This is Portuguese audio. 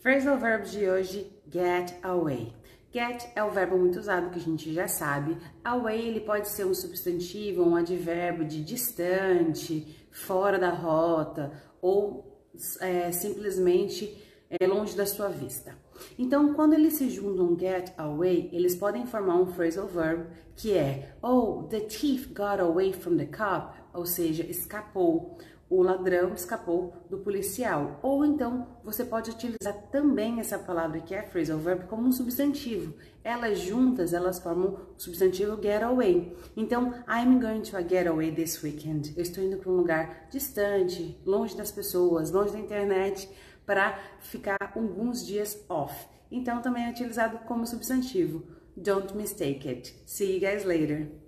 Phrasal verbs de hoje, get away. Get é o verbo muito usado que a gente já sabe. Away ele pode ser um substantivo, um advérbio de distante, fora da rota ou é, simplesmente é, longe da sua vista. Então, quando eles se juntam get away, eles podem formar um phrasal verb que é Oh, the thief got away from the cop, ou seja, escapou o ladrão escapou do policial. Ou então você pode utilizar também essa palavra que é phrasal verb como um substantivo. Elas juntas, elas formam o substantivo get away. Então, I'm going to a getaway this weekend. Eu estou indo para um lugar distante, longe das pessoas, longe da internet, para ficar alguns dias off. Então, também é utilizado como substantivo. Don't mistake it. See you guys later.